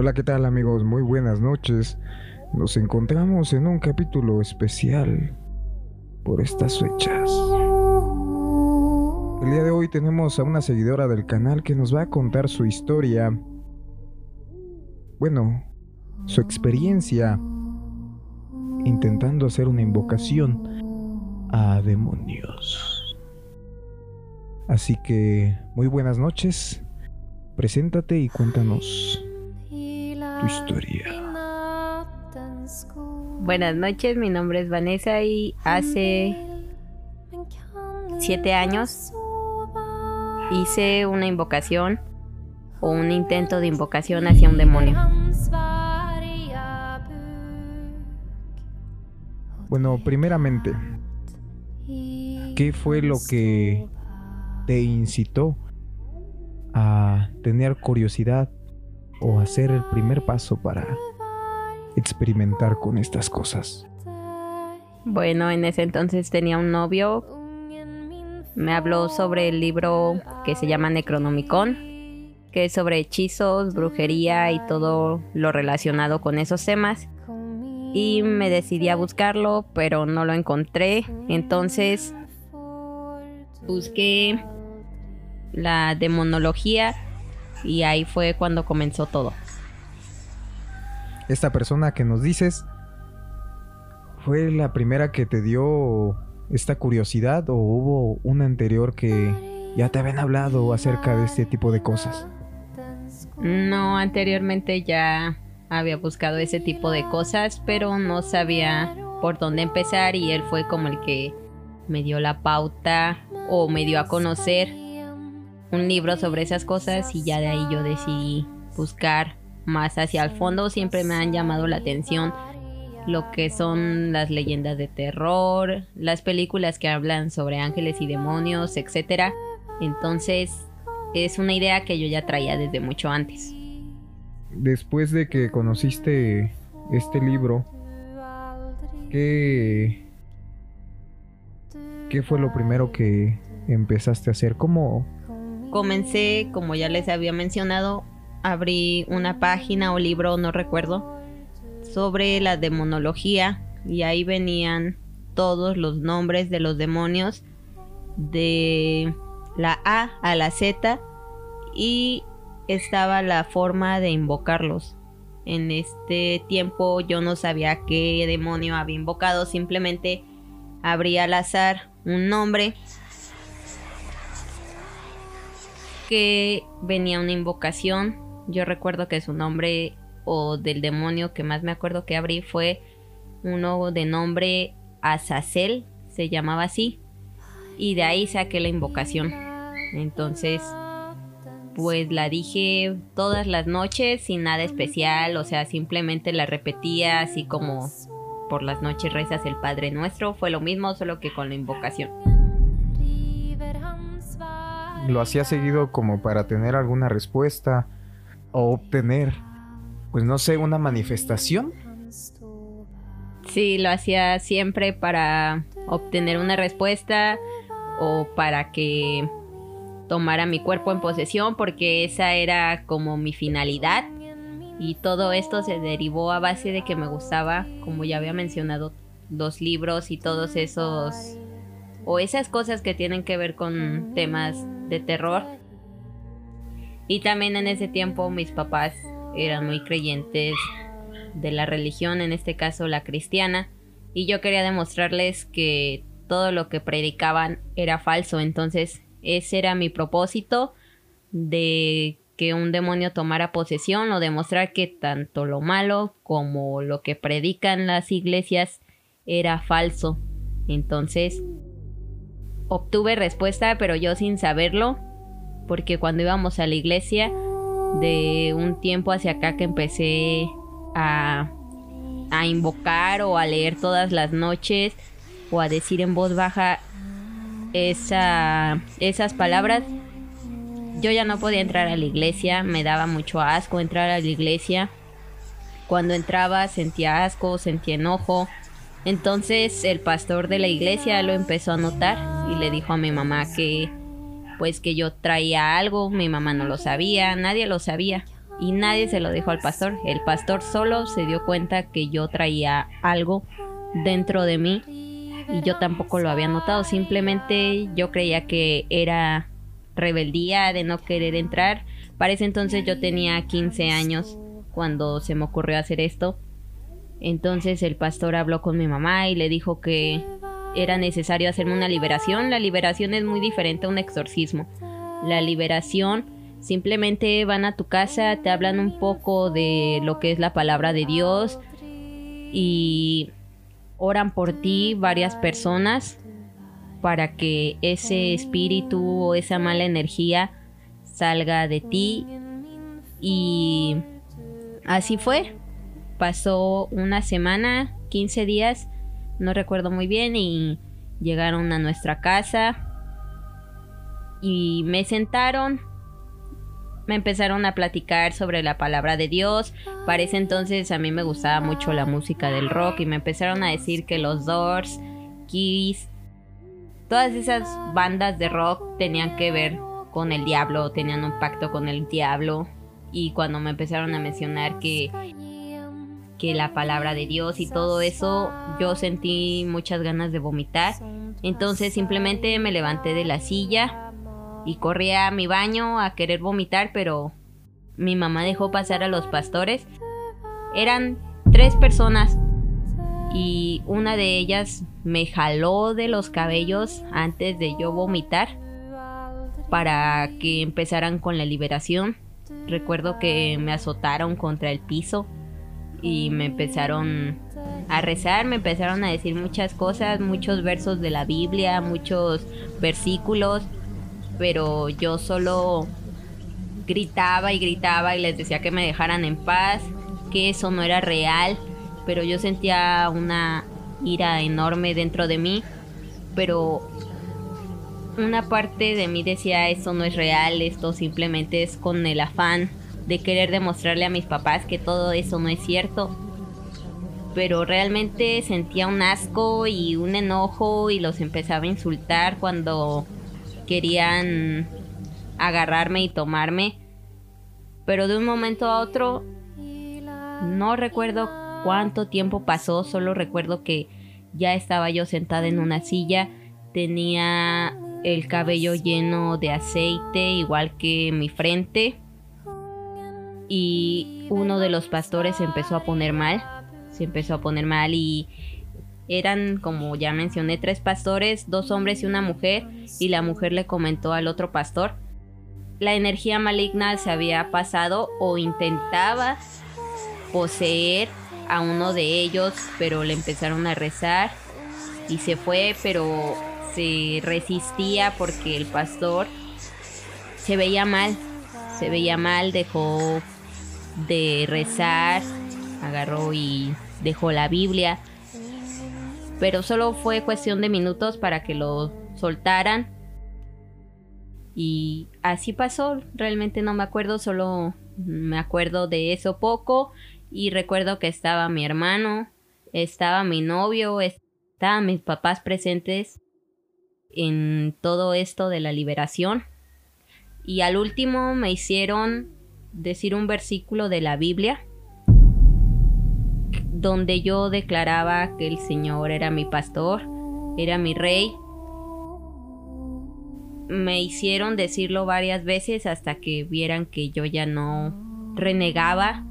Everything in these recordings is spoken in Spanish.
Hola, ¿qué tal amigos? Muy buenas noches. Nos encontramos en un capítulo especial por estas fechas. El día de hoy tenemos a una seguidora del canal que nos va a contar su historia. Bueno, su experiencia intentando hacer una invocación a demonios. Así que, muy buenas noches. Preséntate y cuéntanos tu historia. Buenas noches, mi nombre es Vanessa y hace siete años hice una invocación o un intento de invocación hacia un demonio. Bueno, primeramente, ¿qué fue lo que te incitó a tener curiosidad o hacer el primer paso para experimentar con estas cosas? Bueno, en ese entonces tenía un novio. Me habló sobre el libro que se llama Necronomicon, que es sobre hechizos, brujería y todo lo relacionado con esos temas. Y me decidí a buscarlo, pero no lo encontré. Entonces busqué la demonología y ahí fue cuando comenzó todo. Esta persona que nos dices fue la primera que te dio esta curiosidad o hubo una anterior que ya te habían hablado acerca de este tipo de cosas. No, anteriormente ya había buscado ese tipo de cosas, pero no sabía por dónde empezar y él fue como el que me dio la pauta o me dio a conocer un libro sobre esas cosas y ya de ahí yo decidí buscar más hacia el fondo. Siempre me han llamado la atención lo que son las leyendas de terror, las películas que hablan sobre ángeles y demonios, etc. Entonces es una idea que yo ya traía desde mucho antes. Después de que conociste este libro, ¿qué, qué fue lo primero que empezaste a hacer? ¿Cómo, comencé, como ya les había mencionado, abrí una página o libro, no recuerdo, sobre la demonología y ahí venían todos los nombres de los demonios de la A a la Z y estaba la forma de invocarlos. En este tiempo yo no sabía qué demonio había invocado, simplemente abrí al azar un nombre que venía una invocación. Yo recuerdo que su nombre o del demonio que más me acuerdo que abrí fue uno de nombre Azazel, se llamaba así. Y de ahí saqué la invocación. Entonces, pues la dije todas las noches sin nada especial, o sea, simplemente la repetía así como por las noches rezas el Padre Nuestro, fue lo mismo, solo que con la invocación lo hacía seguido como para tener alguna respuesta o obtener, pues no sé, una manifestación. Sí, lo hacía siempre para obtener una respuesta o para que tomara mi cuerpo en posesión porque esa era como mi finalidad y todo esto se derivó a base de que me gustaba, como ya había mencionado, los libros y todos esos o esas cosas que tienen que ver con temas de terror. Y también en ese tiempo mis papás eran muy creyentes de la religión, en este caso la cristiana, y yo quería demostrarles que todo lo que predicaban era falso, entonces ese era mi propósito de que un demonio tomara posesión o demostrar que tanto lo malo como lo que predican las iglesias era falso. Entonces obtuve respuesta, pero yo sin saberlo, porque cuando íbamos a la iglesia, de un tiempo hacia acá que empecé a, a invocar o a leer todas las noches o a decir en voz baja esa, esas palabras, yo ya no podía entrar a la iglesia, me daba mucho asco entrar a la iglesia. Cuando entraba sentía asco, sentía enojo, entonces el pastor de la iglesia lo empezó a notar y le dijo a mi mamá que pues que yo traía algo, mi mamá no lo sabía, nadie lo sabía. y nadie se lo dijo al pastor. El pastor solo se dio cuenta que yo traía algo dentro de mí y yo tampoco lo había notado. Simplemente yo creía que era rebeldía de no querer entrar. Para ese entonces yo tenía 15 años cuando se me ocurrió hacer esto. Entonces el pastor habló con mi mamá y le dijo que era necesario hacerme una liberación. La liberación es muy diferente a un exorcismo. La liberación simplemente van a tu casa, te hablan un poco de lo que es la palabra de Dios y oran por ti varias personas para que ese espíritu o esa mala energía salga de ti y así fue. Pasó una semana, 15 días, no recuerdo muy bien y llegaron a nuestra casa y me sentaron me empezaron a platicar sobre la palabra de Dios. Para ese entonces a mí me gustaba mucho la música del rock y me empezaron a decir que los Doors, Kiss, todas esas bandas de rock tenían que ver con el diablo, tenían un pacto con el diablo. Y cuando me empezaron a mencionar que que la palabra de Dios y todo eso, yo sentí muchas ganas de vomitar. Entonces simplemente me levanté de la silla, y corrí a mi baño a querer vomitar, pero mi mamá dejó pasar a los pastores. Eran tres personas y una de ellas me jaló de los cabellos antes de yo vomitar para que empezaran con la liberación. Recuerdo que me azotaron contra el piso y me empezaron a rezar, me empezaron a decir muchas cosas, muchos versos de la Biblia, muchos versículos pero yo solo gritaba y gritaba y les decía que me dejaran en paz, que eso no era real, pero yo sentía una ira enorme dentro de mí, pero una parte de mí decía eso no es real, esto simplemente es con el afán de querer demostrarle a mis papás que todo eso no es cierto. Pero realmente sentía un asco y un enojo y los empezaba a insultar cuando querían agarrarme y tomarme. Pero de un momento a otro, no recuerdo cuánto tiempo pasó, solo recuerdo que ya estaba yo sentada en una silla, tenía el cabello lleno de aceite, igual que mi frente. Y uno de los pastores se empezó a poner mal, se empezó a poner mal y eran, como ya mencioné, tres pastores, dos hombres y una mujer, y la mujer le comentó al otro pastor, la energía maligna se había pasado o intentaba poseer a uno de ellos, pero le empezaron a rezar y se fue, pero se resistía porque el pastor se veía mal, se veía mal, dejó de rezar, agarró y dejó la Biblia pero solo fue cuestión de minutos para que lo soltaran. Y así pasó, realmente no me acuerdo, solo me acuerdo de eso poco y recuerdo que estaba mi hermano, estaba mi novio, estaban mis papás presentes en todo esto de la liberación. Y al último me hicieron decir un versículo de la Biblia donde yo declaraba que el Señor era mi pastor, era mi rey. Me hicieron decirlo varias veces hasta que vieran que yo ya no renegaba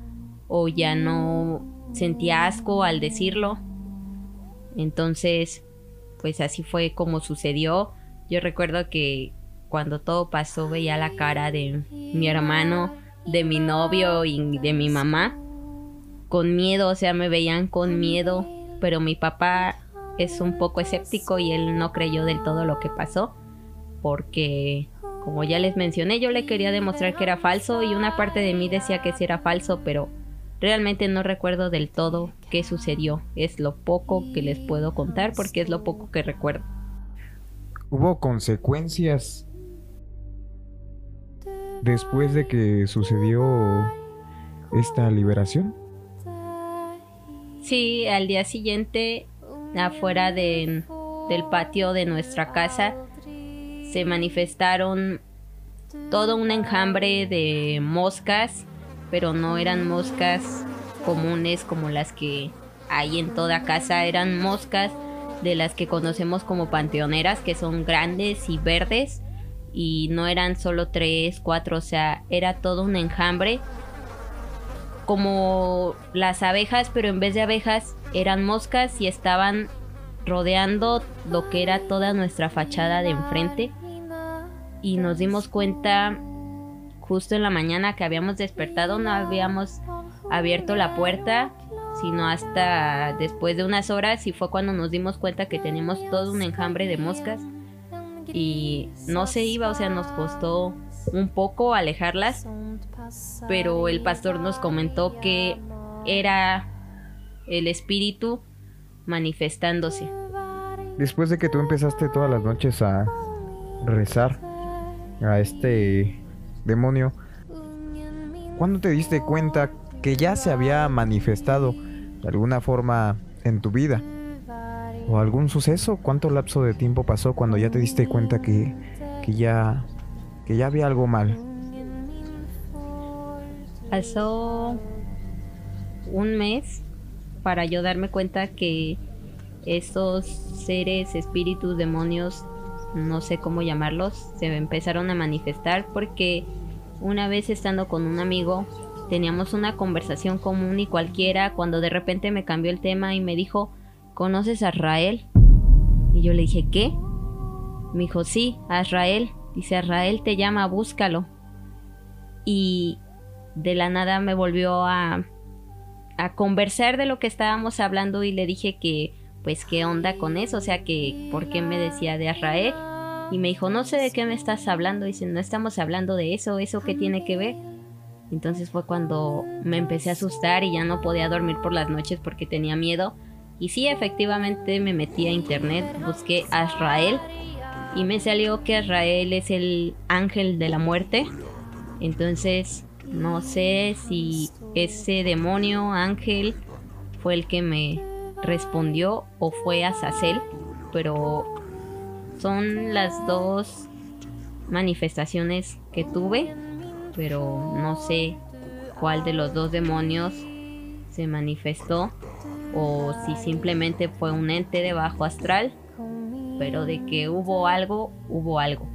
o ya no sentía asco al decirlo. Entonces, pues así fue como sucedió. Yo recuerdo que cuando todo pasó veía la cara de mi hermano, de mi novio y de mi mamá con miedo, o sea, me veían con miedo, pero mi papá es un poco escéptico y él no creyó del todo lo que pasó, porque como ya les mencioné, yo le quería demostrar que era falso y una parte de mí decía que sí era falso, pero realmente no recuerdo del todo qué sucedió. Es lo poco que les puedo contar porque es lo poco que recuerdo. ¿Hubo consecuencias después de que sucedió esta liberación? Sí, al día siguiente, afuera de, del patio de nuestra casa, se manifestaron todo un enjambre de moscas pero no eran moscas comunes como las que hay en toda casa, eran moscas de las que conocemos como panteoneras, que son grandes y verdes, y no eran solo tres, cuatro, o sea, era todo un enjambre, como las abejas, pero en vez de abejas eran moscas y estaban rodeando lo que era toda nuestra fachada de enfrente. Y nos dimos cuenta justo en la mañana que habíamos despertado, no habíamos abierto la puerta, sino hasta después de unas horas y fue cuando nos dimos cuenta que teníamos todo un enjambre de moscas y no se iba, o sea, nos costó un poco alejarlas, pero el pastor nos comentó que era el espíritu manifestándose. Después de que tú empezaste todas las noches a rezar a este demonio, ¿cuándo te diste cuenta que ya se había manifestado de alguna forma en tu vida? ¿O algún suceso? ¿Cuánto lapso de tiempo pasó cuando ya te diste cuenta que, que ya, que ya había algo mal? Pasó un mes para yo darme cuenta que estos seres, espíritus, demonios, no sé cómo llamarlos, se empezaron a manifestar porque una vez estando con un amigo teníamos una conversación común y cualquiera cuando de repente me cambió el tema y me dijo, ¿conoces a Israel? Y yo le dije, ¿qué? Me dijo, sí, a Israel. Dice, Israel te llama, búscalo. Y de la nada me volvió a, a conversar de lo que estábamos hablando y le dije que, pues, ¿qué onda con eso? O sea, que, ¿por qué me decía de Israel? Y me dijo, no sé de qué me estás hablando. Dice, no estamos hablando de eso, ¿eso qué tiene que ver? Entonces fue cuando me empecé a asustar y ya no podía dormir por las noches porque tenía miedo. Y sí, efectivamente me metí a internet, busqué a Israel y me salió que Israel es el ángel de la muerte. Entonces no sé si ese demonio ángel fue el que me respondió o fue Azazel, pero son las dos manifestaciones que tuve pero no sé cuál de los dos demonios se manifestó o si simplemente fue un ente de bajo astral, pero de que hubo algo, hubo algo.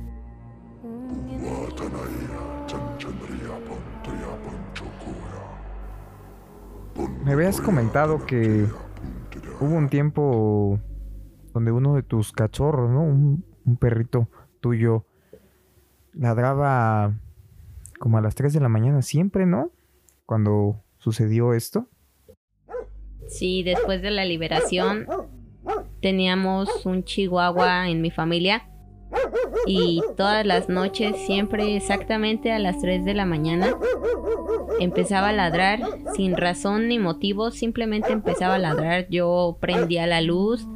Me habías comentado que hubo un tiempo donde uno de tus cachorros, ¿no? Un, un perrito tuyo ladraba como a las 3 de la mañana siempre, ¿no? Cuando sucedió esto. Sí, después de la liberación teníamos un chihuahua en mi familia y todas las noches, siempre exactamente a las 3 de la mañana, empezaba a ladrar sin razón ni motivo, simplemente empezaba a ladrar. Yo prendía la luz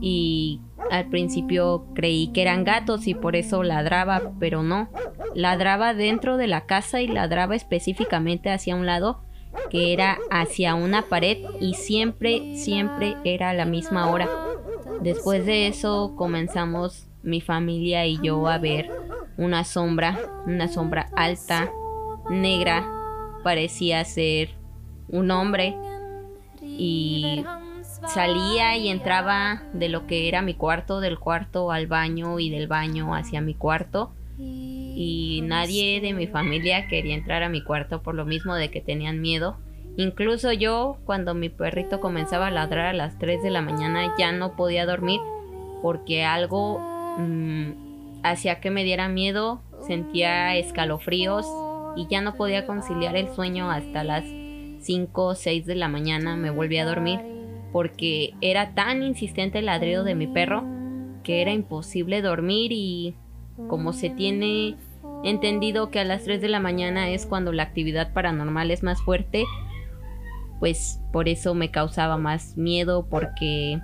y al principio creí que eran gatos y por eso ladraba, pero no. Ladraba dentro de la casa y ladraba específicamente hacia un lado que era hacia una pared y siempre, siempre era la misma hora. Después de eso comenzamos mi familia y yo a ver una sombra, una sombra alta, negra, parecía ser un hombre y salía y entraba de lo que era mi cuarto, del cuarto al baño y del baño hacia mi cuarto. Y nadie de mi familia quería entrar a mi cuarto por lo mismo de que tenían miedo. Incluso yo, cuando mi perrito comenzaba a ladrar a las 3 de la mañana, ya no podía dormir porque algo mm, hacía que me diera miedo, sentía escalofríos y ya no podía conciliar el sueño hasta las 5 o 6 de la mañana, me volví a dormir porque era tan insistente el ladrido de mi perro que era imposible dormir y como se tiene entendido que a las 3 de la mañana es cuando la actividad paranormal es más fuerte, pues por eso me causaba más miedo porque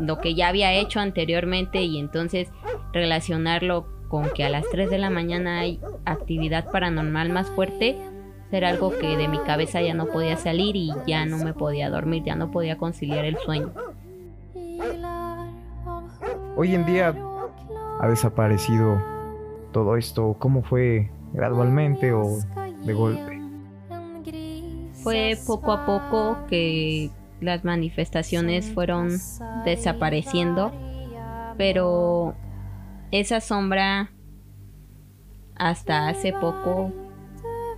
lo que ya había hecho anteriormente y entonces relacionarlo con que a las 3 de la mañana hay actividad paranormal más fuerte, era algo que de mi cabeza ya no podía salir y ya no me podía dormir, ya no podía conciliar el sueño. Hoy en día ha desaparecido todo esto. ¿Cómo fue gradualmente o de golpe? fue poco a poco que las manifestaciones fueron desapareciendo, pero esa sombra hasta hace poco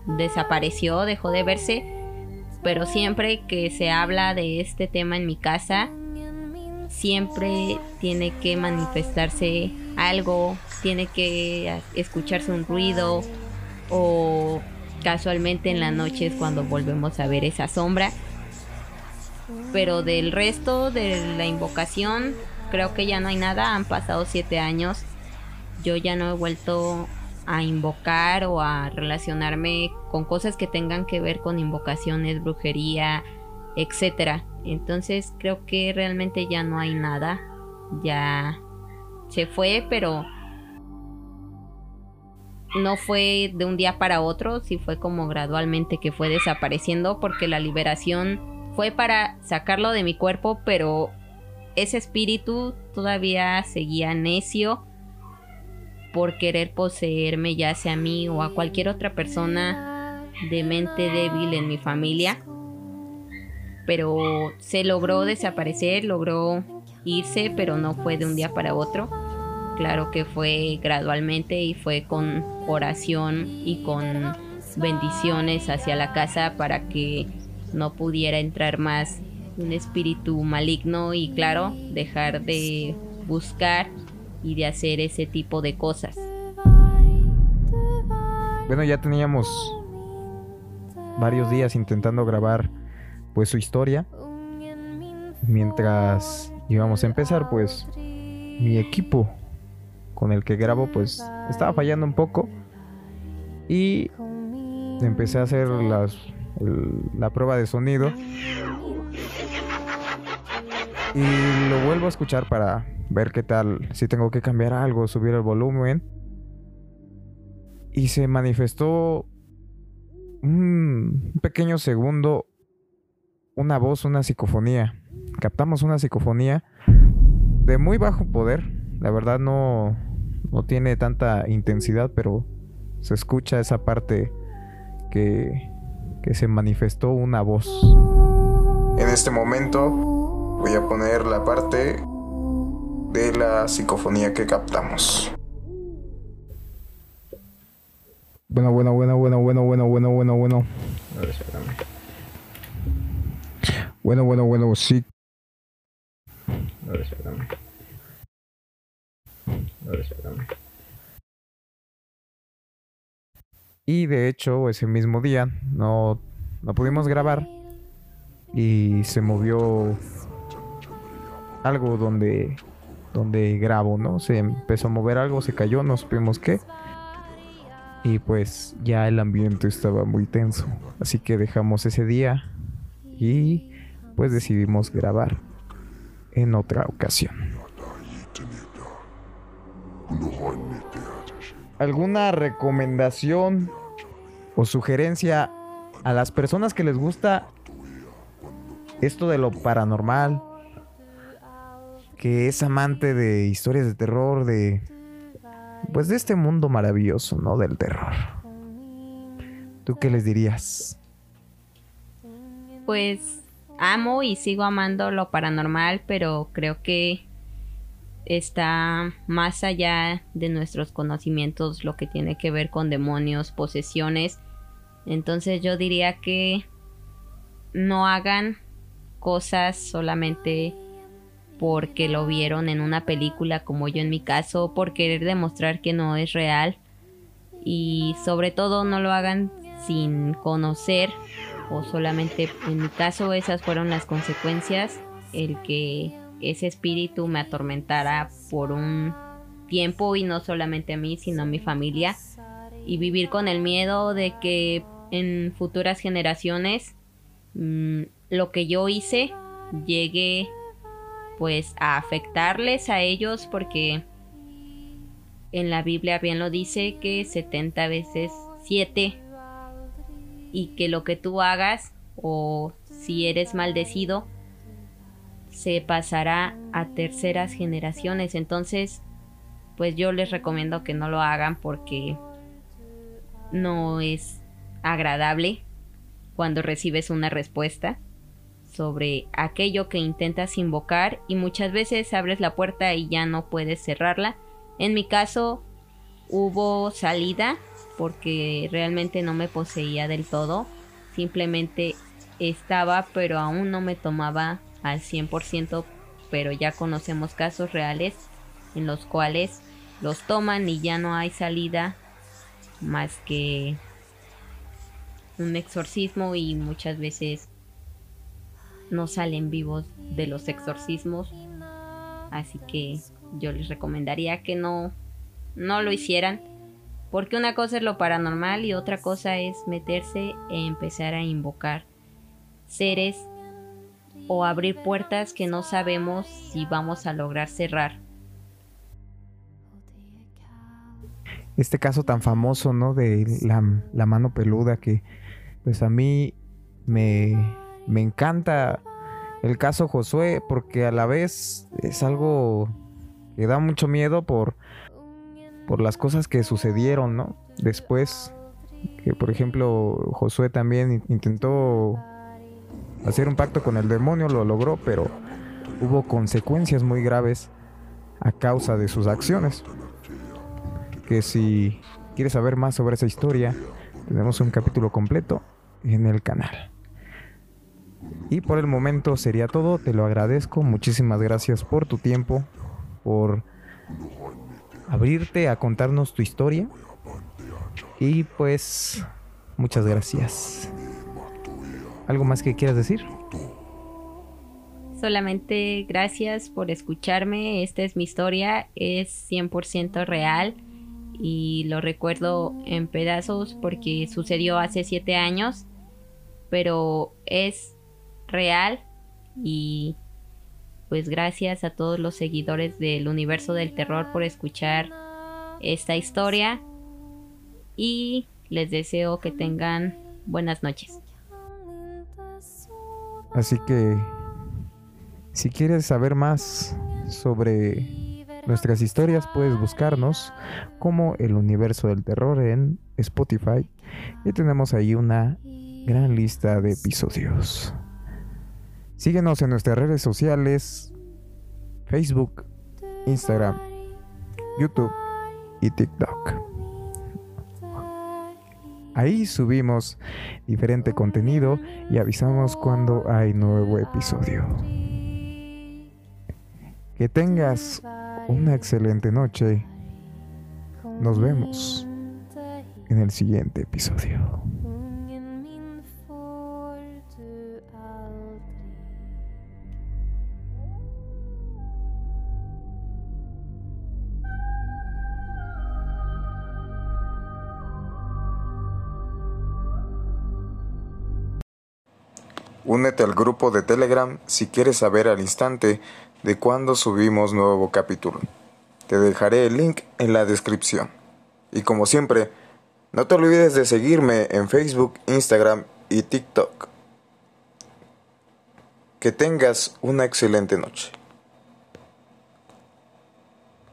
desapareció, dejó de verse, pero siempre que se habla de este tema en mi casa, siempre tiene que manifestarse algo, tiene que escucharse un ruido o casualmente en la noche es cuando volvemos a ver esa sombra. Pero del resto de la invocación, creo que ya no hay nada. Han pasado siete años. Yo ya no he vuelto a invocar o a relacionarme con cosas que tengan que ver con invocaciones, brujería, etcétera. Entonces creo que realmente ya no hay nada. Ya se fue, pero no fue de un día para otro, sí fue como gradualmente que fue desapareciendo porque la liberación fue para sacarlo de mi cuerpo, pero ese espíritu todavía seguía necio por querer poseerme ya sea a mí o a cualquier otra persona de mente débil en mi familia. Pero se logró desaparecer, logró irse, pero no fue de un día para otro. Claro que fue gradualmente y fue con oración y con bendiciones hacia la casa para que no pudiera entrar más un espíritu maligno y claro, dejar de buscar y de hacer ese tipo de cosas. Bueno, ya teníamos varios días intentando grabar pues su historia. Mientras íbamos a empezar, pues mi equipo con el que grabo pues estaba fallando un poco y empecé a hacer las, la prueba de sonido y lo vuelvo a escuchar para ver qué tal, si tengo que cambiar algo, subir el volumen. Y se manifestó un pequeño segundo una voz, una psicofonía. Captamos una psicofonía de muy bajo poder. La verdad no, no tiene tanta intensidad, pero se escucha esa parte que, que se manifestó una voz. En este momento voy a poner la parte de la psicofonía que captamos. Bueno, bueno, bueno, bueno, bueno, bueno, bueno, bueno, bueno. Bueno, bueno, bueno, sí. Y de hecho, ese mismo día no, no pudimos grabar y se movió algo donde donde grabo, ¿no? Se empezó a mover algo, se cayó, no supimos qué. Y pues ya el ambiente estaba muy tenso. Así que dejamos ese día y pues decidimos grabar en otra ocasión. ¿Alguna recomendación o sugerencia a las personas que les gusta esto de lo paranormal, que es amante de historias de terror, de pues de este mundo maravilloso, ¿no? Del terror. ¿Tú qué les dirías? Pues amo y sigo amando lo paranormal, pero creo que está más allá de nuestros conocimientos lo que tiene que ver con demonios, posesiones. Entonces yo diría que no hagan cosas solamente porque lo vieron en una película como yo en mi caso, por querer demostrar que no es real y sobre todo no lo hagan sin conocer o solamente en mi caso esas fueron las consecuencias, el que ese espíritu me atormentara por un tiempo y no solamente a mí sino a mi familia y vivir con el miedo de que en futuras generaciones mm, lo que yo hice llegue pues a afectarles a ellos porque en la Biblia bien lo dice que 70 veces 7 y que lo que tú hagas o si eres maldecido se pasará a terceras generaciones. Entonces, pues yo les recomiendo que no lo hagan porque no es agradable cuando recibes una respuesta sobre aquello que intentas invocar y muchas veces abres la puerta y ya no puedes cerrarla. En mi caso hubo salida porque realmente no me poseía del todo, simplemente estaba pero aún no me tomaba al 100%, pero ya conocemos casos reales en los cuales los toman y ya no hay salida más que un exorcismo y muchas veces no salen vivos de los exorcismos. Así que yo les recomendaría que no, no lo hicieran. Porque una cosa es lo paranormal y otra cosa es meterse e empezar a invocar seres o abrir puertas que no sabemos si vamos a lograr cerrar. Este caso tan famoso, ¿no? De la, la mano peluda que pues a mí me, me encanta el caso Josué porque a la vez es algo que da mucho miedo por, por las cosas que sucedieron, ¿no? Después, que por ejemplo Josué también intentó hacer un pacto con el demonio, lo logró, pero hubo consecuencias muy graves a causa de sus acciones. Que si quieres saber más sobre esa historia, tenemos un capítulo completo en el canal. Y por el momento sería todo, te lo agradezco, muchísimas gracias por tu tiempo, por abrirte a contarnos tu historia. Y pues, muchas gracias. ¿Algo más que quieras decir? Solamente gracias por escucharme, esta es mi historia, es 100% real y lo recuerdo en pedazos porque sucedió hace 7 años, pero es real y pues gracias a todos los seguidores del universo del terror por escuchar esta historia y les deseo que tengan buenas noches. Así que si quieres saber más sobre nuestras historias puedes buscarnos como el universo del terror en Spotify y tenemos ahí una gran lista de episodios. Síguenos en nuestras redes sociales, Facebook, Instagram, YouTube y TikTok. Ahí subimos diferente contenido y avisamos cuando hay nuevo episodio. Que tengas una excelente noche. Nos vemos en el siguiente episodio. Únete al grupo de Telegram si quieres saber al instante de cuándo subimos nuevo capítulo. Te dejaré el link en la descripción. Y como siempre, no te olvides de seguirme en Facebook, Instagram y TikTok. Que tengas una excelente noche.